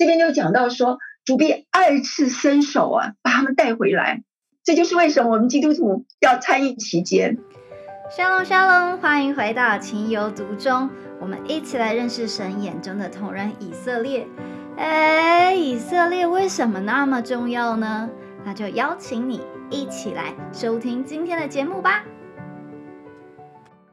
这边就讲到说，主必二次伸手啊，把他们带回来。这就是为什么我们基督徒要参与其间。沙龙沙龙，欢迎回到情有独钟，我们一起来认识神眼中的同人以色列。哎，以色列为什么那么重要呢？那就邀请你一起来收听今天的节目吧。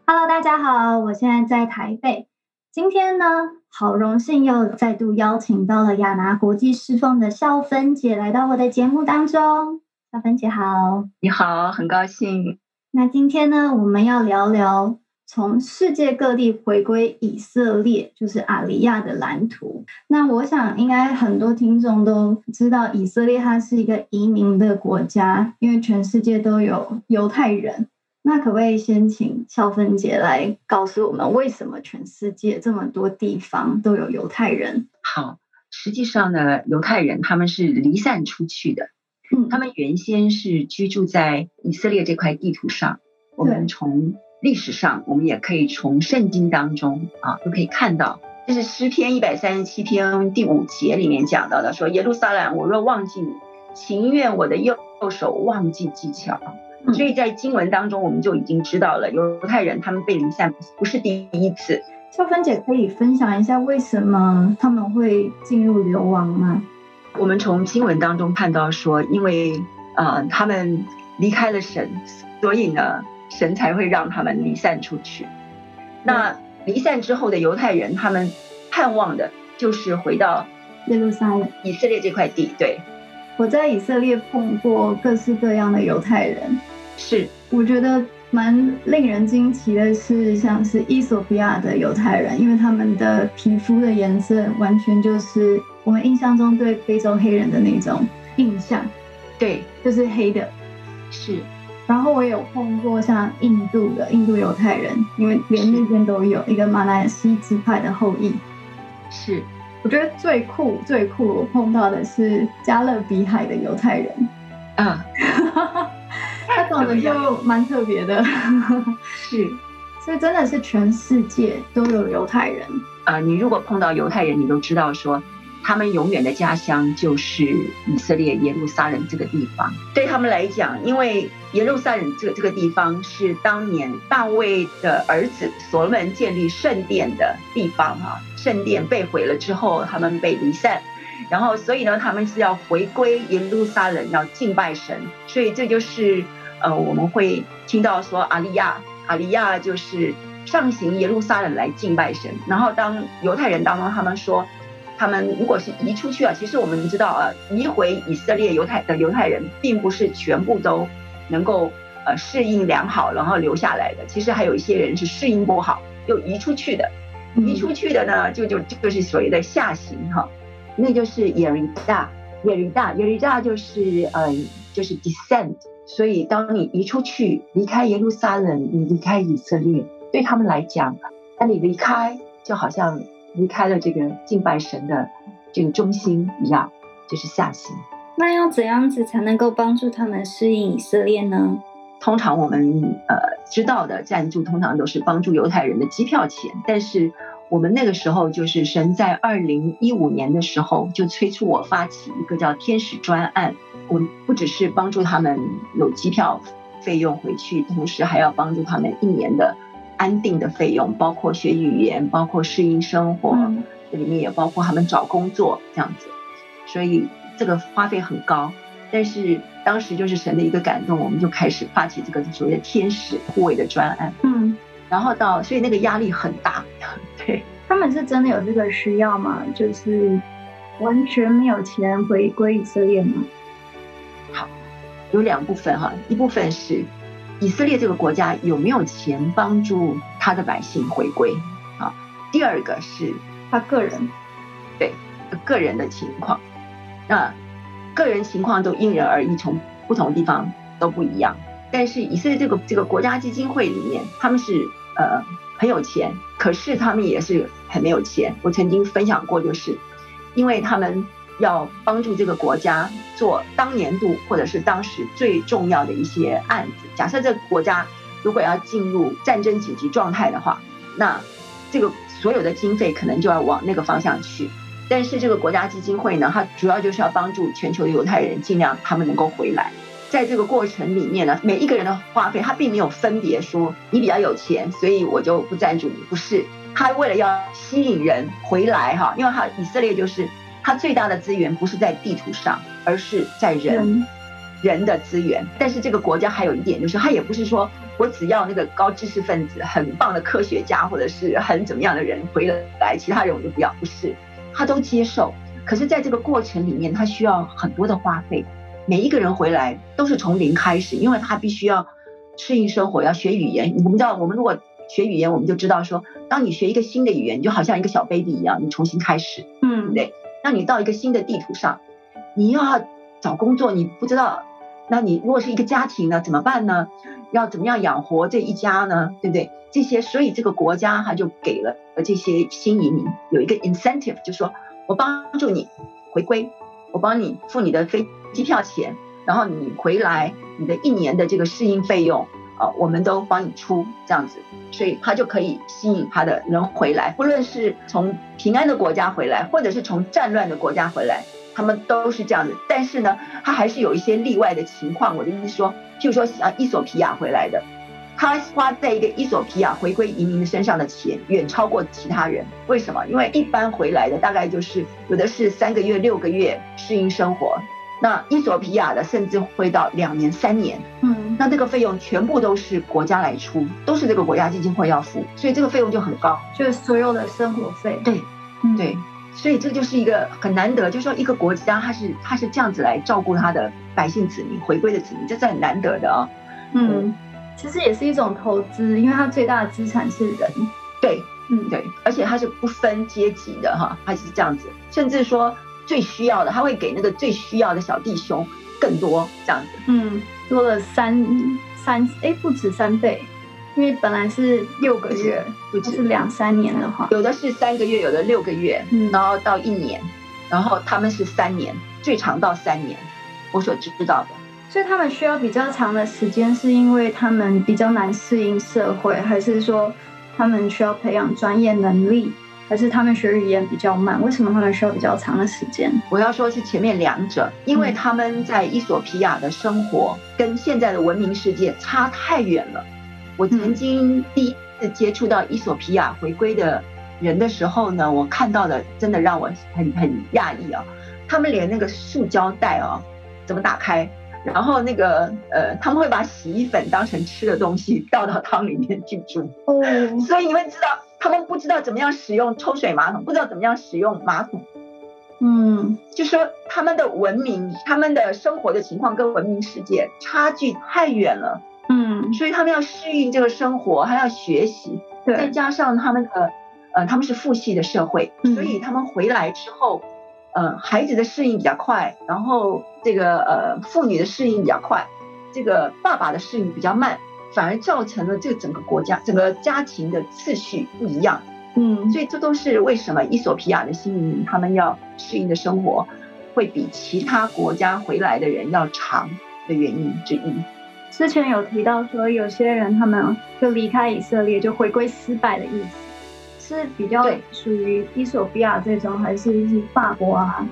Hello，大家好，我现在在台北。今天呢，好荣幸又再度邀请到了亚拿国际侍奉的孝芬姐来到我的节目当中。孝芬姐好，你好，很高兴。那今天呢，我们要聊聊从世界各地回归以色列，就是阿里亚的蓝图。那我想，应该很多听众都知道，以色列它是一个移民的国家，因为全世界都有犹太人。那可不可以先请孝芬姐来告诉我们，为什么全世界这么多地方都有犹太人？好，实际上呢，犹太人他们是离散出去的，嗯，他们原先是居住在以色列这块地图上。我们从历史上，我们也可以从圣经当中啊，都可以看到，这是诗篇一百三十七篇第五节里面讲到的，说耶路撒冷，我若忘记你，情愿我的右右手忘记技巧。所以在经文当中，我们就已经知道了犹太人他们被离散不是第一次。秀芬姐可以分享一下为什么他们会进入流亡吗？我们从经文当中看到说，因为呃他们离开了神，所以呢神才会让他们离散出去。那离散之后的犹太人，他们盼望的就是回到耶路撒冷、以色列这块地。对，我在以色列碰过各式各样的犹太人。是，我觉得蛮令人惊奇的是，像是伊索比亚的犹太人，因为他们的皮肤的颜色完全就是我们印象中对非洲黑人的那种印象，对，就是黑的。是，然后我有碰过像印度的印度犹太人，因为连那边都有一个马来西支派的后裔。是，我觉得最酷最酷，我碰到的是加勒比海的犹太人。啊。他长得就蛮特别的，是，所以真的是全世界都有犹太人啊！你如果碰到犹太人，你都知道说，他们永远的家乡就是以色列耶路撒冷这个地方。对他们来讲，因为耶路撒冷这个这个地方是当年大卫的儿子所罗门建立圣殿的地方哈，圣殿被毁了之后，他们被离散。然后，所以呢，他们是要回归耶路撒冷，要敬拜神。所以这就是，呃，我们会听到说，阿利亚，阿利亚就是上行耶路撒冷来敬拜神。然后，当犹太人当中，他们说，他们如果是移出去啊，其实我们知道啊，移回以色列犹太的犹太人，并不是全部都能够呃适应良好，然后留下来的。其实还有一些人是适应不好，又移出去的。移出去的呢，就就就是所谓的下行哈。那就是耶利大，耶利大，耶利大就是呃，就是 descend。所以当你移出去，离开耶路撒冷，你离开以色列，对他们来讲，那你离开就好像离开了这个敬拜神的这个中心一样，就是下行。那要怎样子才能够帮助他们适应以色列呢？通常我们呃知道的赞助，通常都是帮助犹太人的机票钱，但是。我们那个时候就是神在二零一五年的时候就催促我发起一个叫天使专案，我不只是帮助他们有机票费用回去，同时还要帮助他们一年的安定的费用，包括学语言，包括适应生活，这里面也包括他们找工作这样子，所以这个花费很高。但是当时就是神的一个感动，我们就开始发起这个所谓的天使护卫的专案。嗯。然后到，所以那个压力很大，对。他们是真的有这个需要吗？就是完全没有钱回归以色列吗？好，有两部分哈，一部分是以色列这个国家有没有钱帮助他的百姓回归啊？第二个是他个人，对，个人的情况。那个人情况都因人而异，从不同地方都不一样。但是以色列这个这个国家基金会里面，他们是呃很有钱，可是他们也是很没有钱。我曾经分享过，就是因为他们要帮助这个国家做当年度或者是当时最重要的一些案子。假设这个国家如果要进入战争紧急状态的话，那这个所有的经费可能就要往那个方向去。但是这个国家基金会呢，它主要就是要帮助全球的犹太人，尽量他们能够回来。在这个过程里面呢，每一个人的花费，他并没有分别说你比较有钱，所以我就不赞助你。不是，他为了要吸引人回来哈，因为他以色列就是他最大的资源不是在地图上，而是在人人的资源。但是这个国家还有一点就是，他也不是说我只要那个高知识分子、很棒的科学家或者是很怎么样的人回来，其他人我就不要。不是，他都接受。可是在这个过程里面，他需要很多的花费。每一个人回来都是从零开始，因为他必须要适应生活，要学语言。我们知道，我们如果学语言，我们就知道说，当你学一个新的语言，你就好像一个小 baby 一样，你重新开始，嗯，对？那你到一个新的地图上，你要找工作，你不知道，那你如果是一个家庭呢，怎么办呢？要怎么样养活这一家呢？对不对？这些，所以这个国家他就给了这些新移民有一个 incentive，就说我帮助你回归，我帮你付你的飞。机票钱，然后你回来，你的一年的这个适应费用，啊，我们都帮你出，这样子，所以他就可以吸引他的人回来，不论是从平安的国家回来，或者是从战乱的国家回来，他们都是这样子。但是呢，他还是有一些例外的情况。我的意思说，譬如说啊，伊索皮亚回来的。他花在一个伊索皮亚回归移民的身上的钱远超过其他人，为什么？因为一般回来的大概就是有的是三个月、六个月适应生活。那伊索皮亚的甚至会到两年、三年，嗯，那这个费用全部都是国家来出，都是这个国家基金会要付，所以这个费用就很高，就是所有的生活费。对，对，所以这就是一个很难得，就是说一个国家它是它是这样子来照顾他的百姓子民回归的子民，这是很难得的啊。嗯，其实也是一种投资，因为它最大的资产是人。对，嗯，对，而且它是不分阶级的哈，它是这样子，甚至说。最需要的，他会给那个最需要的小弟兄更多这样子。嗯，多了三三哎，不止三倍，因为本来是六个月，不止是两三年的话，有的是三个月，有的六个月，嗯，然后到一年，然后他们是三年，最长到三年，我所知道的。所以他们需要比较长的时间，是因为他们比较难适应社会，还是说他们需要培养专业能力？还是他们学语言比较慢，为什么他们需要比较长的时间？我要说是前面两者，因为他们在伊索皮亚的生活跟现在的文明世界差太远了。我曾经第一次接触到伊索皮亚回归的人的时候呢，我看到的真的让我很很讶异啊！他们连那个塑胶袋啊怎么打开，然后那个呃他们会把洗衣粉当成吃的东西倒到汤里面去煮哦，所以你会知道。他们不知道怎么样使用抽水马桶，不知道怎么样使用马桶。嗯，就说他们的文明、他们的生活的情况跟文明世界差距太远了。嗯，所以他们要适应这个生活，还要学习。对，再加上他们的，呃，他们是父系的社会，所以他们回来之后，呃，孩子的适应比较快，然后这个呃，妇女的适应比较快，这个爸爸的适应比较慢。反而造成了这整个国家、整个家庭的次序不一样，嗯，所以这都是为什么伊索皮亚的新移民他们要适应的生活会比其他国家回来的人要长的原因之一。之前有提到说，有些人他们就离开以色列就回归失败的意思，是比较属于伊索比亚这种，还是是法国啊？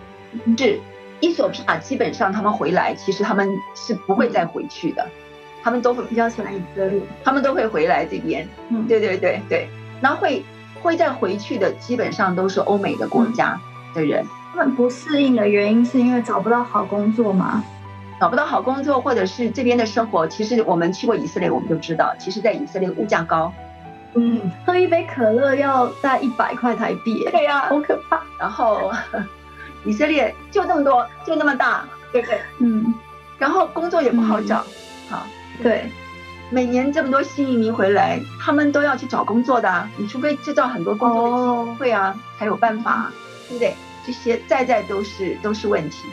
是伊索比亚基本上他们回来，其实他们是不会再回去的。他们都会比较喜欢以色列，他们都会回来这边。嗯，对对对对，然后会会再回去的，基本上都是欧美的国家的人。他们不适应的原因是因为找不到好工作吗？找不到好工作，或者是这边的生活，其实我们去过以色列，我们就知道，其实在以色列物价高。嗯，喝一杯可乐要在一百块台币。对呀，好可怕。然后以色列就这么多，就那么大，对不对？嗯。然后工作也不好找，好。对，每年这么多新移民回来，他们都要去找工作的。你除非制造很多工作的机会啊，才有办法，对不对？这些在在都是都是问题，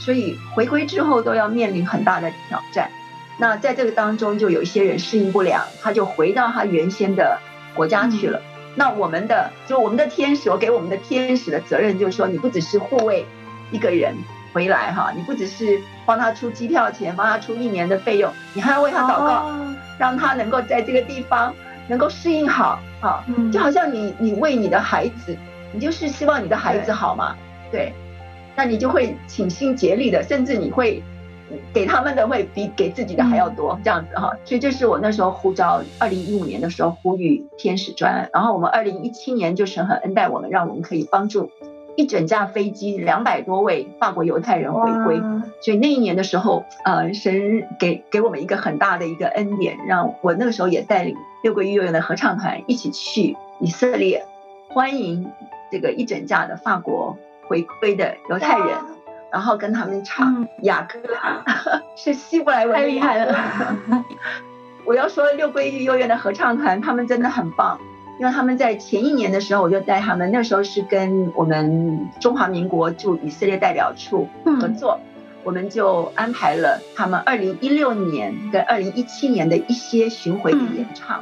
所以回归之后都要面临很大的挑战。那在这个当中，就有一些人适应不良，他就回到他原先的国家去了。那我们的就我们的天使，我给我们的天使的责任就是说，你不只是护卫一个人。回来哈，你不只是帮他出机票钱，帮他出一年的费用，你还要为他祷告，让他能够在这个地方能够适应好，哈，就好像你你为你的孩子你就是希望你的孩子好嘛，对，那你就会倾心竭力的，甚至你会给他们的会比给自己的还要多，这样子哈。所以这是我那时候呼召，二零一五年的时候呼吁天使专，然后我们二零一七年就神很恩待我们，让我们可以帮助一整架飞机两百多位法国犹太人回归。所以那一年的时候，呃，神给给我们一个很大的一个恩典，让我那个时候也带领六个幼儿园的合唱团一起去以色列欢迎。这个一整架的法国回归的犹太人，然后跟他们唱雅歌，是希伯来文，太厉害了。我要说六桂玉幼儿园的合唱团，他们真的很棒，因为他们在前一年的时候，我就带他们，那时候是跟我们中华民国驻以色列代表处合作，我们就安排了他们二零一六年跟二零一七年的一些巡回的演唱。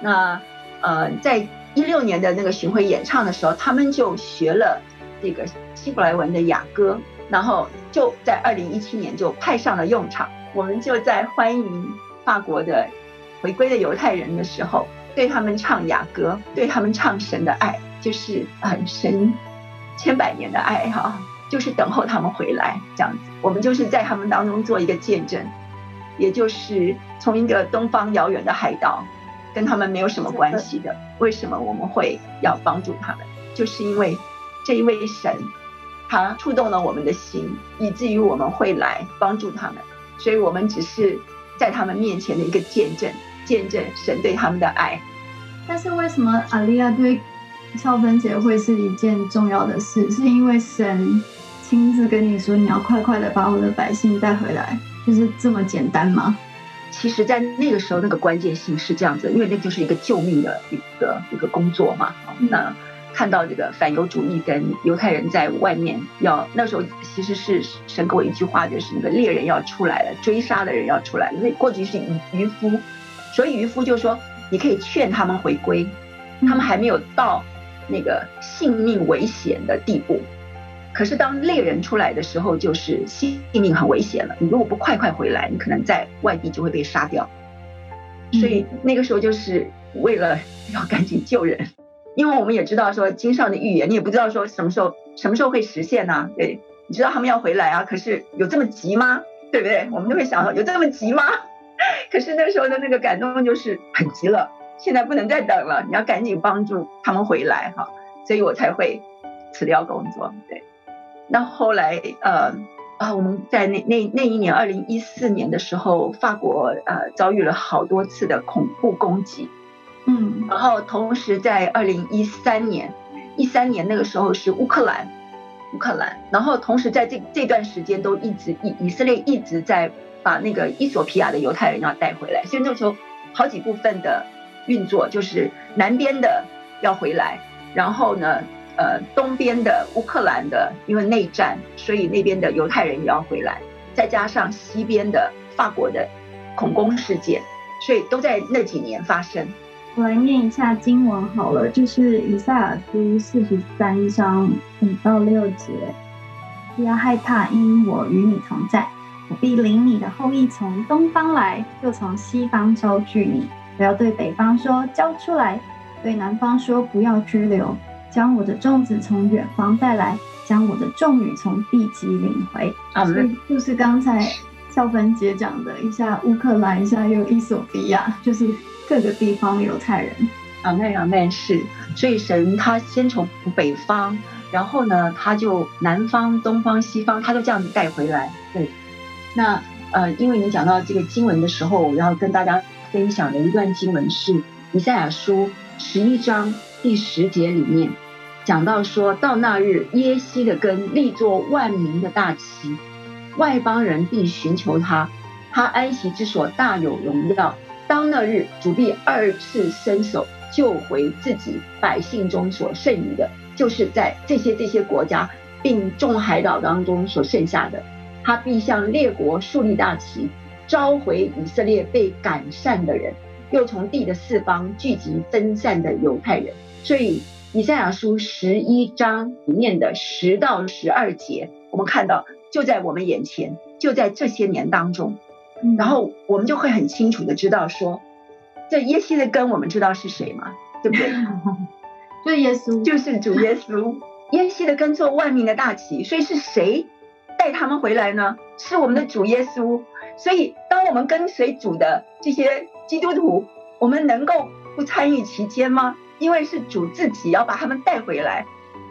那呃，在一六年的那个巡回演唱的时候，他们就学了这个希伯来文的雅歌，然后就在二零一七年就派上了用场。我们就在欢迎法国的回归的犹太人的时候，对他们唱雅歌，对他们唱神的爱，就是很神千百年的爱哈，就是等候他们回来这样子。我们就是在他们当中做一个见证，也就是从一个东方遥远的海岛。跟他们没有什么关系的，为什么我们会要帮助他们？就是因为这一位神，他触动了我们的心，以至于我们会来帮助他们。所以，我们只是在他们面前的一个见证，见证神对他们的爱。但是，为什么阿利亚对孝芬节会是一件重要的事？是因为神亲自跟你说，你要快快的把我的百姓带回来，就是这么简单吗？其实，在那个时候，那个关键性是这样子，因为那就是一个救命的一个一个工作嘛。那看到这个反犹主义跟犹太人在外面要，那时候其实是神给我一句话，就是那个猎人要出来了，追杀的人要出来了。所以过去是渔渔夫，所以渔夫就说你可以劝他们回归，他们还没有到那个性命危险的地步。可是当猎人出来的时候，就是性命很危险了。你如果不快快回来，你可能在外地就会被杀掉。所以那个时候就是为了要赶紧救人，因为我们也知道说经上的预言，你也不知道说什么时候什么时候会实现呢？对，你知道他们要回来啊，可是有这么急吗？对不对？我们就会想说有这么急吗？可是那时候的那个感动就是很急了，现在不能再等了，你要赶紧帮助他们回来哈，所以我才会辞掉工作，对。那后来，呃，啊，我们在那那那一年，二零一四年的时候，法国呃遭遇了好多次的恐怖攻击，嗯，然后同时在二零一三年，一三年那个时候是乌克兰，乌克兰，然后同时在这这段时间都一直以以色列一直在把那个伊索比亚的犹太人要带回来，所以那个时候好几部分的运作就是南边的要回来，然后呢。呃，东边的乌克兰的，因为内战，所以那边的犹太人也要回来，再加上西边的法国的恐攻事件，所以都在那几年发生。我来念一下经文好了，就是以赛亚书四十三章五到六节：不要害怕，因我与你同在，我必领你的后裔从东方来，又从西方招聚你。我要对北方说交出来，对南方说不要拘留。将我的粽子从远方带来，将我的众女从地极领回。啊，就是刚才校芬姐讲的，一下乌克兰，一下又伊索比亚，就是各个地方犹太人。啊，那样那是，所以神他先从北方，然后呢，他就南方、东方、西方，他都这样子带回来。对，那呃，因为你讲到这个经文的时候，我要跟大家分享的一段经文是以赛亚书十一章第十节里面。讲到说到那日，耶西的根立作万民的大旗，外邦人必寻求他，他安息之所大有荣耀。当那日，主必二次伸手救回自己百姓中所剩余的，就是在这些这些国家并众海岛当中所剩下的。他必向列国树立大旗，召回以色列被赶散的人，又从地的四方聚集分散的犹太人。所以。以赛亚书十一章里面的十到十二节，我们看到就在我们眼前，就在这些年当中，然后我们就会很清楚的知道说，这耶西的根我们知道是谁吗？对不对？就是耶稣，就是主耶稣，耶西的根做万民的大旗，所以是谁带他们回来呢？是我们的主耶稣。所以，当我们跟随主的这些基督徒，我们能够不参与其间吗？因为是主自己要把他们带回来。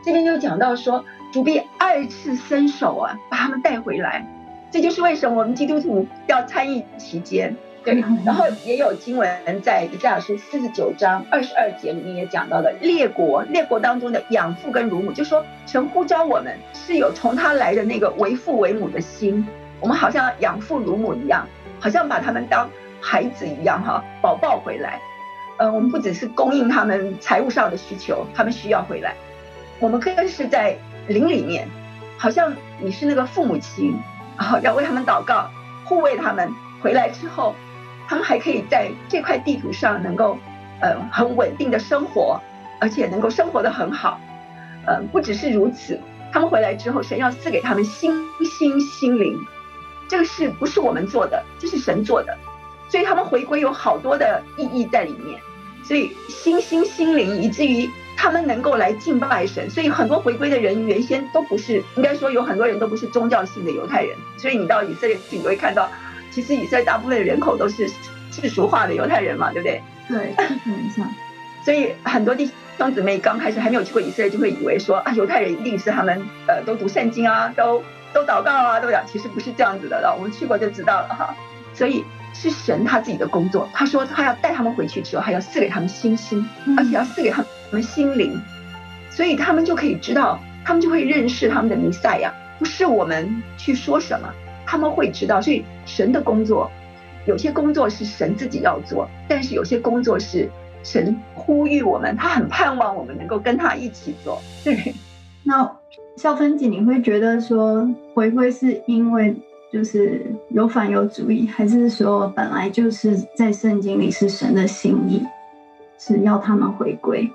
这边就讲到说，主必二次伸手啊，把他们带回来。这就是为什么我们基督徒要参与其间。对，然后也有经文在以赛亚书四十九章二十二节里面也讲到了列国，列国当中的养父跟乳母，就说神呼召我们是有从他来的那个为父为母的心，我们好像养父乳母一样，好像把他们当孩子一样哈，宝抱回来。嗯，我们不只是供应他们财务上的需求，他们需要回来，我们更是在灵里面，好像你是那个父母亲，然后要为他们祷告，护卫他们回来之后。他们还可以在这块地图上能够，呃，很稳定的生活，而且能够生活的很好，呃，不只是如此，他们回来之后，神要赐给他们心心心灵，这个事不是我们做的？这是神做的，所以他们回归有好多的意义在里面，所以心心心灵，以至于他们能够来敬拜神，所以很多回归的人原先都不是，应该说有很多人都不是宗教性的犹太人，所以你到以色列去，你会看到。其实以色列大部分的人口都是世俗化的犹太人嘛，对不对？对，很像。所以很多弟兄姊妹刚开始还没有去过以色列，就会以为说啊，犹太人一定是他们呃都读圣经啊，都都祷告啊，都讲。其实不是这样子的了。我们去过就知道了哈。所以是神他自己的工作，他说他要带他们回去之后，还要赐给他们信心，而且要赐给他们心灵，所以他们就可以知道，他们就会认识他们的弥赛亚，不是我们去说什么。他们会知道，所以神的工作，有些工作是神自己要做，但是有些工作是神呼吁我们，他很盼望我们能够跟他一起做。对，那肖芬姐，你会觉得说回归是因为就是有反有主义，还是说本来就是在圣经里是神的心意，是要他们回归？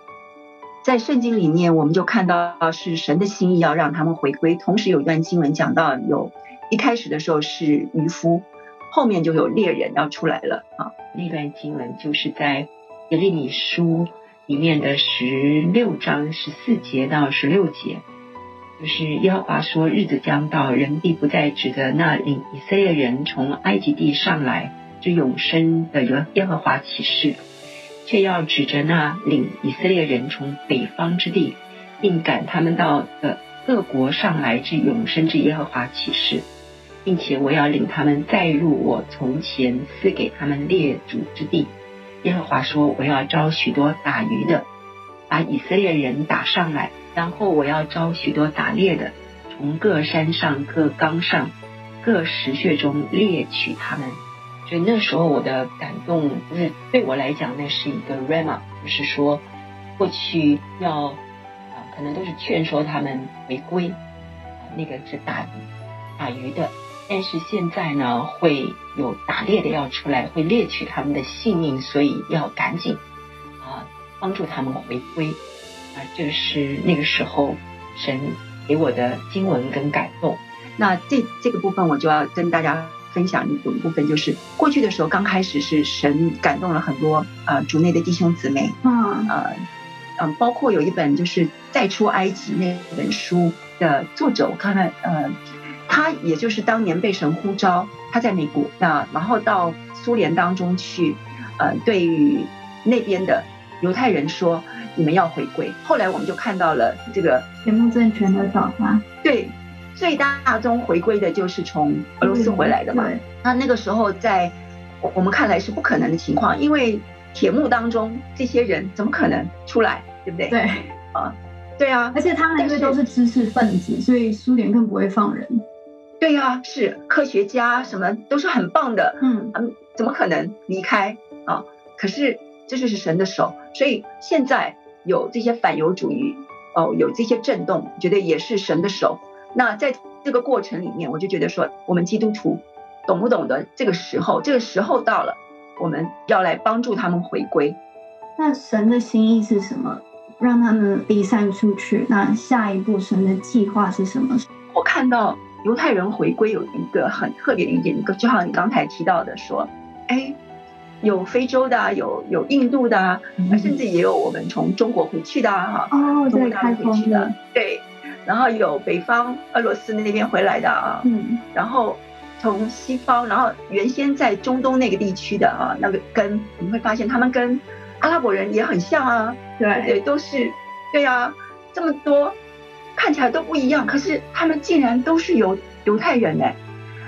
在圣经里面，我们就看到是神的心意要让他们回归，同时有一段经文讲到有。一开始的时候是渔夫，后面就有猎人要出来了啊。那段经文就是在耶利米书里面的十六章十四节到十六节，就是耶和华说：“日子将到，人必不再指着那领以色列人从埃及地上来之永生的耶耶和华起誓，却要指着那领以色列人从北方之地，并赶他们到的各国上来之永生之耶和华起誓。”并且我要领他们再入我从前赐给他们列祖之地。耶和华说：“我要招许多打鱼的，把以色列人打上来；然后我要招许多打猎的，从各山上、各冈上、各石穴中猎取他们。”所以那时候我的感动，就是对我来讲，那是一个 rama，就是说过去要啊，可能都是劝说他们回归啊，那个是打打鱼的。但是现在呢，会有打猎的要出来，会猎取他们的性命，所以要赶紧啊帮助他们回归啊，这是那个时候神给我的经文跟感动。那这这个部分我就要跟大家分享一部分，就是过去的时候刚开始是神感动了很多呃主内的弟兄姊妹，嗯呃嗯，包括有一本就是再出埃及那本书的作者，我看看呃。他也就是当年被神呼召，他在美国，那然后到苏联当中去，呃，对于那边的犹太人说，你们要回归。后来我们就看到了这个铁木政权的倒塌。对，最大宗回归的就是从俄罗斯回来的嘛。那那个时候在我们看来是不可能的情况，因为铁幕当中这些人怎么可能出来，对不对？对，啊，对啊，而且他们因为都是知识分子，所以苏联更不会放人。对呀，是科学家，什么都是很棒的，嗯，怎么可能离开啊？可是这就是神的手，所以现在有这些反犹主义，哦，有这些震动，觉得也是神的手。那在这个过程里面，我就觉得说，我们基督徒懂不懂得这个时候？这个时候到了，我们要来帮助他们回归。那神的心意是什么？让他们离散出去。那下一步神的计划是什么？我看到。犹太人回归有一个很特别的一点，一个就好像你刚才提到的说，哎，有非洲的，有有印度的，甚至也有我们从中国回去的哈。哦，对，开去的，对。然后有北方俄罗斯那边回来的啊。嗯。然后从西方，然后原先在中东那个地区的啊，那个跟你会发现他们跟阿拉伯人也很像啊。对。对，都是对啊，这么多看起来都不一样，可是他们竟然都是犹犹太人哎。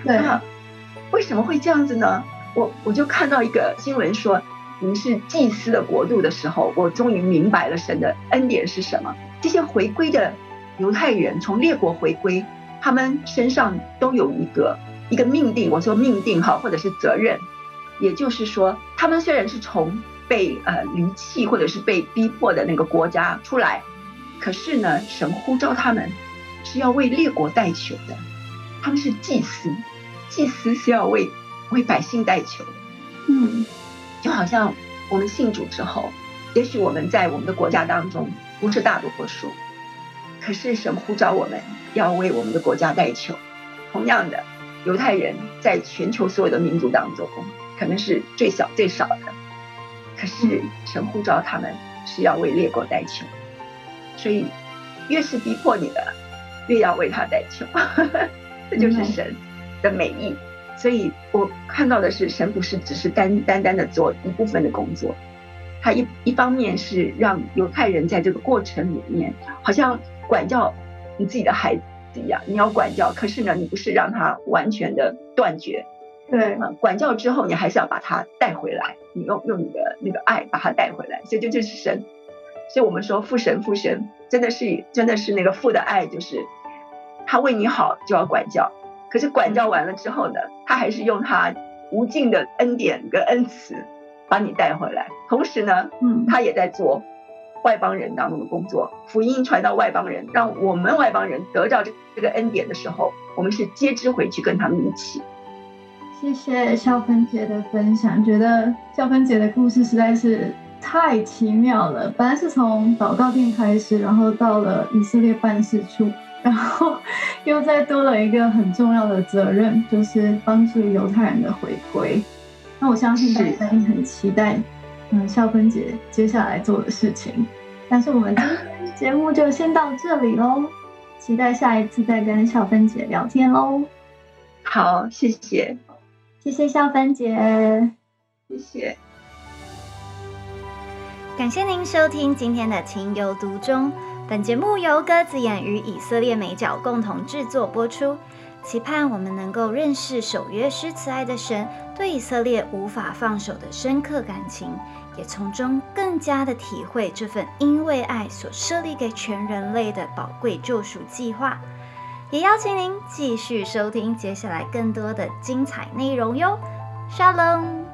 对。为什么会这样子呢？我我就看到一个新闻说，你们是祭司的国度的时候，我终于明白了神的恩典是什么。这些回归的犹太人从列国回归，他们身上都有一个一个命定，我说命定哈，或者是责任。也就是说，他们虽然是从被呃离弃或者是被逼迫的那个国家出来，可是呢，神呼召他们是要为列国代求的，他们是祭司。祭司是要为为百姓代求，嗯，就好像我们信主之后，也许我们在我们的国家当中不是大多数，可是神呼召我们要为我们的国家代求。同样的，犹太人在全球所有的民族当中，可能是最小最少的，可是神呼召他们是要为列国代求，所以越是逼迫你的，越要为他代求，这就是神。的美意，所以我看到的是，神不是只是单单单的做一部分的工作，他一一方面是让犹太人在这个过程里面，好像管教你自己的孩子一样，你要管教，可是呢，你不是让他完全的断绝，对，管教之后，你还是要把他带回来，你用用你的那个爱把他带回来，所以这就是神，所以我们说父神父神真的是真的是那个父的爱，就是他为你好就要管教。可是管教完了之后呢，他还是用他无尽的恩典跟恩慈把你带回来。同时呢，嗯，他也在做外邦人当中的工作，福音传到外邦人，让我们外邦人得到这这个恩典的时候，我们是接之回去跟他们一起。谢谢孝芬姐的分享，觉得孝芬姐的故事实在是太奇妙了。本来是从祷告店开始，然后到了以色列办事处。然后又再多了一个很重要的责任，就是帮助犹太人的回归。那我相信大家也很期待，嗯，笑芬姐接下来做的事情。但是我们今天节目就先到这里喽，期待下一次再跟笑芬姐聊天喽。好，谢谢，谢谢笑芬姐，谢谢，感谢您收听今天的情有独钟。本节目由鸽子眼与以色列美角共同制作播出，期盼我们能够认识守约施慈爱的神对以色列无法放手的深刻感情，也从中更加的体会这份因为爱所设立给全人类的宝贵救赎计划。也邀请您继续收听接下来更多的精彩内容哟，沙龙。